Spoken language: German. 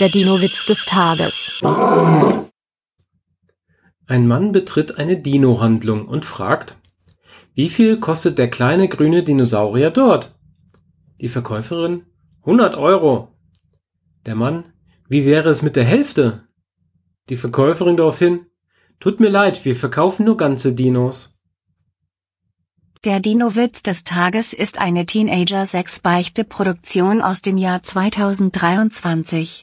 Der Dino-Witz des Tages. Ein Mann betritt eine Dino-Handlung und fragt, wie viel kostet der kleine grüne Dinosaurier dort? Die Verkäuferin, 100 Euro. Der Mann, wie wäre es mit der Hälfte? Die Verkäuferin daraufhin, tut mir leid, wir verkaufen nur ganze Dinos. Der Dino-Witz des Tages ist eine Teenager-6-Beichte-Produktion aus dem Jahr 2023.